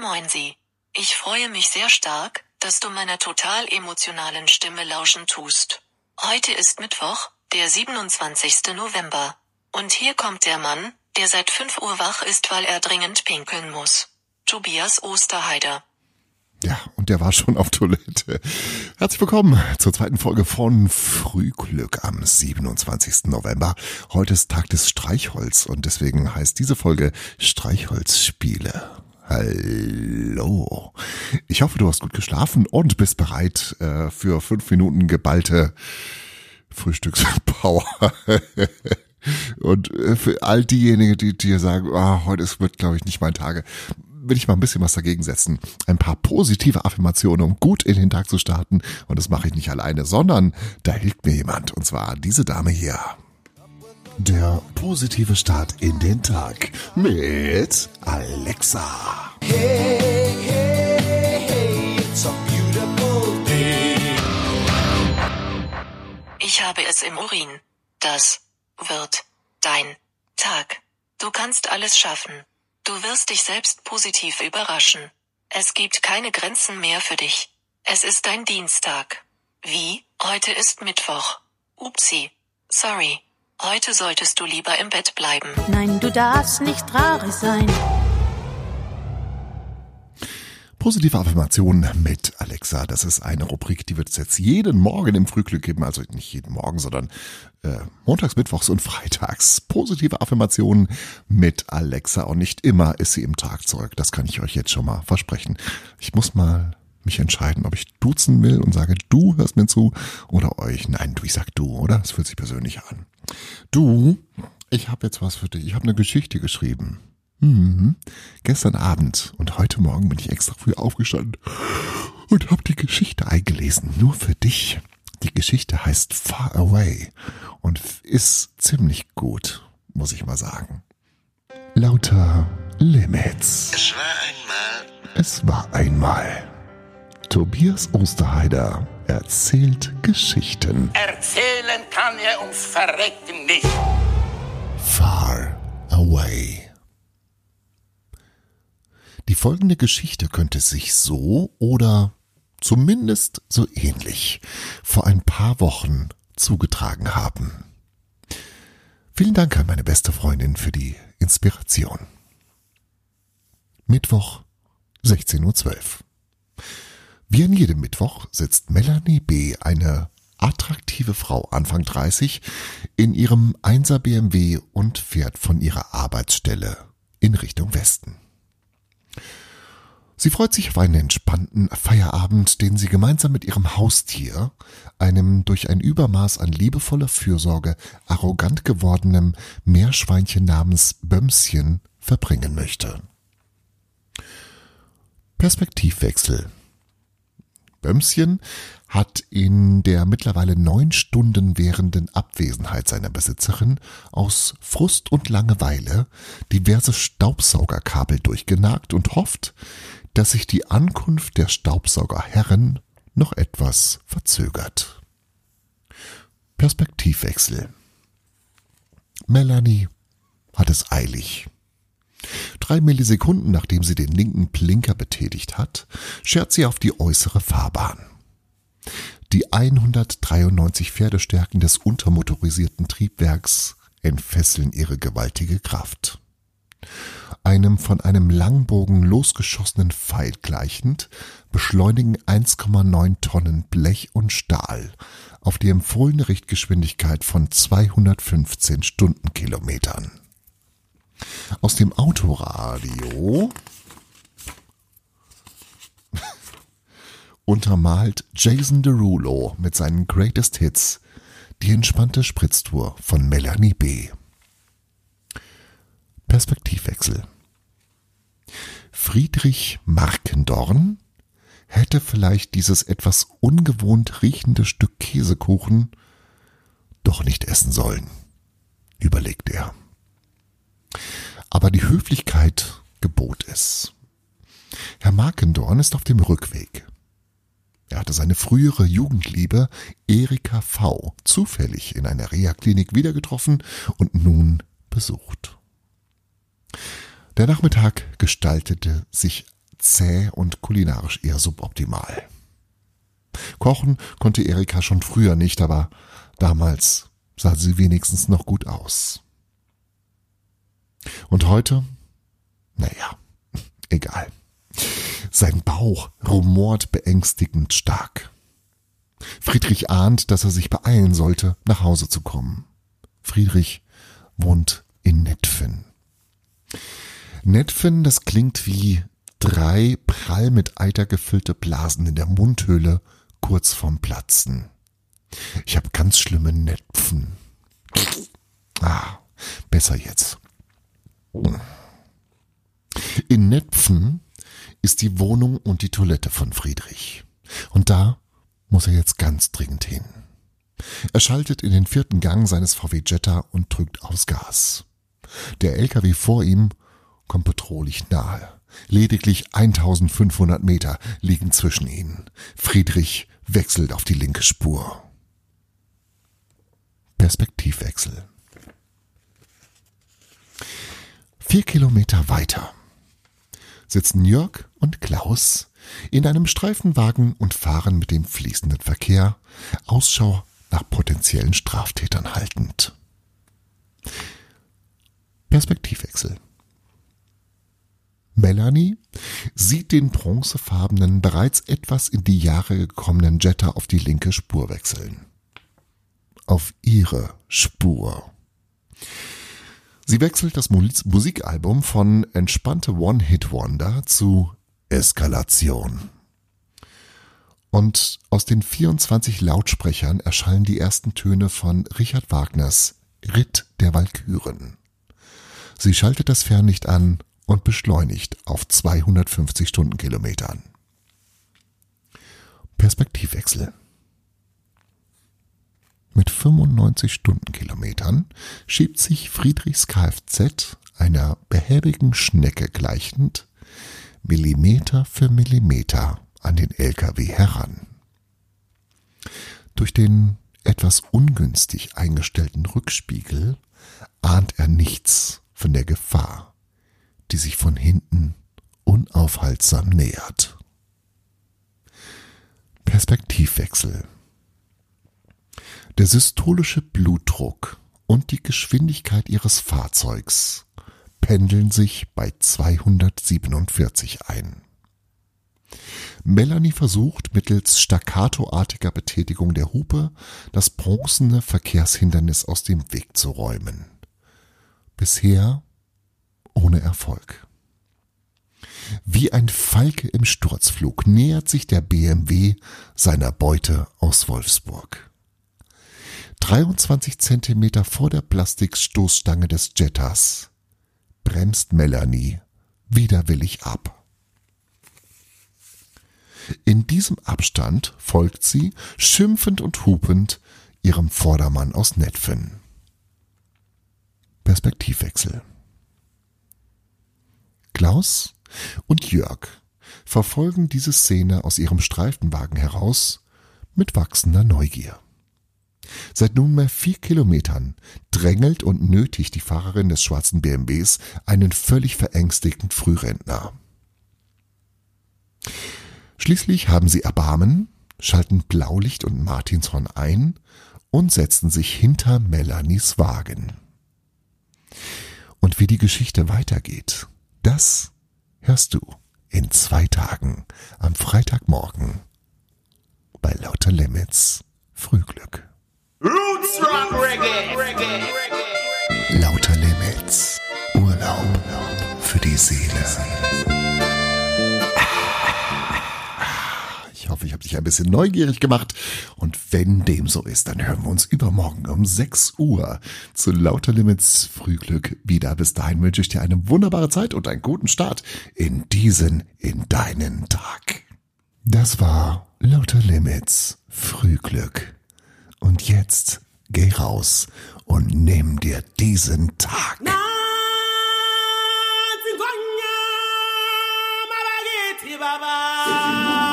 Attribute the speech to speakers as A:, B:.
A: Moin Sie. Ich freue mich sehr stark, dass du meiner total emotionalen Stimme lauschen tust. Heute ist Mittwoch, der 27. November. Und hier kommt der Mann, der seit 5 Uhr wach ist, weil er dringend pinkeln muss. Tobias Osterheider.
B: Ja, und der war schon auf Toilette. Herzlich willkommen zur zweiten Folge von Frühglück am 27. November. Heute ist Tag des Streichholz und deswegen heißt diese Folge Streichholzspiele. Hallo. Ich hoffe, du hast gut geschlafen und bist bereit äh, für fünf Minuten geballte Frühstückspower. und äh, für all diejenigen, die dir sagen, oh, heute ist, wird, glaube ich, nicht mein Tage, will ich mal ein bisschen was dagegen setzen. Ein paar positive Affirmationen, um gut in den Tag zu starten. Und das mache ich nicht alleine, sondern da hilft mir jemand. Und zwar diese Dame hier. Der positive Start in den Tag mit Alexa.
C: Hey, hey, hey, it's a beautiful day.
A: Ich habe es im Urin. Das wird dein Tag. Du kannst alles schaffen. Du wirst dich selbst positiv überraschen. Es gibt keine Grenzen mehr für dich. Es ist dein Dienstag. Wie? Heute ist Mittwoch. Upsi. Sorry. Heute solltest du lieber im Bett bleiben.
D: Nein, du darfst nicht traurig sein.
B: Positive Affirmation mit Alexa. Das ist eine Rubrik, die wird es jetzt jeden Morgen im Frühglück geben. Also nicht jeden Morgen, sondern äh, montags, mittwochs und freitags. Positive Affirmationen mit Alexa. Und nicht immer ist sie im Tag zurück. Das kann ich euch jetzt schon mal versprechen. Ich muss mal mich entscheiden, ob ich duzen will und sage, du hörst mir zu oder euch. Nein, du, ich sag du, oder? Das fühlt sich persönlich an. Du, ich habe jetzt was für dich. Ich habe eine Geschichte geschrieben. Mhm. Gestern Abend und heute Morgen bin ich extra früh aufgestanden und habe die Geschichte eingelesen. Nur für dich. Die Geschichte heißt Far Away und ist ziemlich gut, muss ich mal sagen. Lauter Limits.
C: Es war einmal
B: Es war einmal. Tobias Osterheider erzählt Geschichten.
E: Erzählen kann er uns verrecken nicht.
B: Far Away. Die folgende Geschichte könnte sich so oder zumindest so ähnlich vor ein paar Wochen zugetragen haben. Vielen Dank an meine beste Freundin für die Inspiration. Mittwoch, 16.12 Uhr. Wie an jedem Mittwoch sitzt Melanie B., eine attraktive Frau Anfang 30, in ihrem 1er BMW und fährt von ihrer Arbeitsstelle in Richtung Westen. Sie freut sich auf einen entspannten Feierabend, den sie gemeinsam mit ihrem Haustier, einem durch ein Übermaß an liebevoller Fürsorge arrogant gewordenem Meerschweinchen namens Bömschen verbringen möchte. Perspektivwechsel. Bömschen hat in der mittlerweile neun Stunden währenden Abwesenheit seiner Besitzerin aus Frust und Langeweile diverse Staubsaugerkabel durchgenagt und hofft, dass sich die Ankunft der Staubsaugerherren noch etwas verzögert. Perspektivwechsel. Melanie hat es eilig. Drei Millisekunden nachdem sie den linken Blinker betätigt hat, schert sie auf die äußere Fahrbahn. Die 193 Pferdestärken des untermotorisierten Triebwerks entfesseln ihre gewaltige Kraft. Einem von einem Langbogen losgeschossenen Pfeil gleichend beschleunigen 1,9 Tonnen Blech und Stahl auf die empfohlene Richtgeschwindigkeit von 215 Stundenkilometern. Aus dem Autoradio untermalt Jason Derulo mit seinen Greatest Hits die entspannte Spritztour von Melanie B. Perspektivwechsel. Friedrich Markendorn hätte vielleicht dieses etwas ungewohnt riechende Stück Käsekuchen doch nicht essen sollen, überlegt er. Aber die Höflichkeit gebot es. Herr Markendorn ist auf dem Rückweg. Er hatte seine frühere Jugendliebe Erika V. zufällig in einer Reha-Klinik wieder getroffen und nun besucht. Der Nachmittag gestaltete sich zäh und kulinarisch eher suboptimal. Kochen konnte Erika schon früher nicht, aber damals sah sie wenigstens noch gut aus. Und heute? Naja, egal. Sein Bauch rumort beängstigend stark. Friedrich ahnt, dass er sich beeilen sollte, nach Hause zu kommen. Friedrich wohnt in Netfen. Netfen, das klingt wie drei prall mit Eiter gefüllte Blasen in der Mundhöhle kurz vorm Platzen. Ich habe ganz schlimme Netfen. Ah, besser jetzt. In Netpfen ist die Wohnung und die Toilette von Friedrich. Und da muss er jetzt ganz dringend hin. Er schaltet in den vierten Gang seines VW Jetta und drückt aufs Gas. Der LKW vor ihm kommt bedrohlich nahe. Lediglich 1500 Meter liegen zwischen ihnen. Friedrich wechselt auf die linke Spur. Perspektivwechsel. Vier Kilometer weiter sitzen Jörg und Klaus in einem Streifenwagen und fahren mit dem fließenden Verkehr Ausschau nach potenziellen Straftätern haltend. Perspektivwechsel. Melanie sieht den bronzefarbenen, bereits etwas in die Jahre gekommenen Jetta auf die linke Spur wechseln. Auf ihre Spur. Sie wechselt das Musikalbum von entspannte One-Hit-Wonder zu Eskalation. Und aus den 24 Lautsprechern erschallen die ersten Töne von Richard Wagners Ritt der Walküren. Sie schaltet das Fernlicht an und beschleunigt auf 250 Stundenkilometern. Perspektivwechsel. Mit 95 Stundenkilometern schiebt sich Friedrichs Kfz einer behäbigen Schnecke gleichend Millimeter für Millimeter an den LKW heran. Durch den etwas ungünstig eingestellten Rückspiegel ahnt er nichts von der Gefahr, die sich von hinten unaufhaltsam nähert. Perspektivwechsel der systolische Blutdruck und die Geschwindigkeit ihres Fahrzeugs pendeln sich bei 247 ein. Melanie versucht mittels staccatoartiger Betätigung der Hupe das bronzene Verkehrshindernis aus dem Weg zu räumen. Bisher ohne Erfolg. Wie ein Falke im Sturzflug nähert sich der BMW seiner Beute aus Wolfsburg. 23 Zentimeter vor der Plastikstoßstange des Jettas bremst Melanie widerwillig ab. In diesem Abstand folgt sie, schimpfend und hupend, ihrem Vordermann aus Netfen. Perspektivwechsel. Klaus und Jörg verfolgen diese Szene aus ihrem Streifenwagen heraus mit wachsender Neugier. Seit nunmehr vier Kilometern drängelt und nötigt die Fahrerin des schwarzen BMWs einen völlig verängstigten Frührentner. Schließlich haben sie Erbarmen, schalten Blaulicht und Martinshorn ein und setzen sich hinter Melanies Wagen. Und wie die Geschichte weitergeht, das hörst du in zwei Tagen am Freitagmorgen bei Lauter Limits Frühglück.
E: Roots Rock Reggae. Reggae.
B: Lauter Limits. Urlaub für die Seele. Ich hoffe, ich habe dich ein bisschen neugierig gemacht. Und wenn dem so ist, dann hören wir uns übermorgen um 6 Uhr zu Lauter Limits Frühglück wieder. Bis dahin wünsche ich dir eine wunderbare Zeit und einen guten Start in diesen, in deinen Tag. Das war Lauter Limits Frühglück. Und jetzt geh raus und nimm dir diesen Tag.
C: Baba.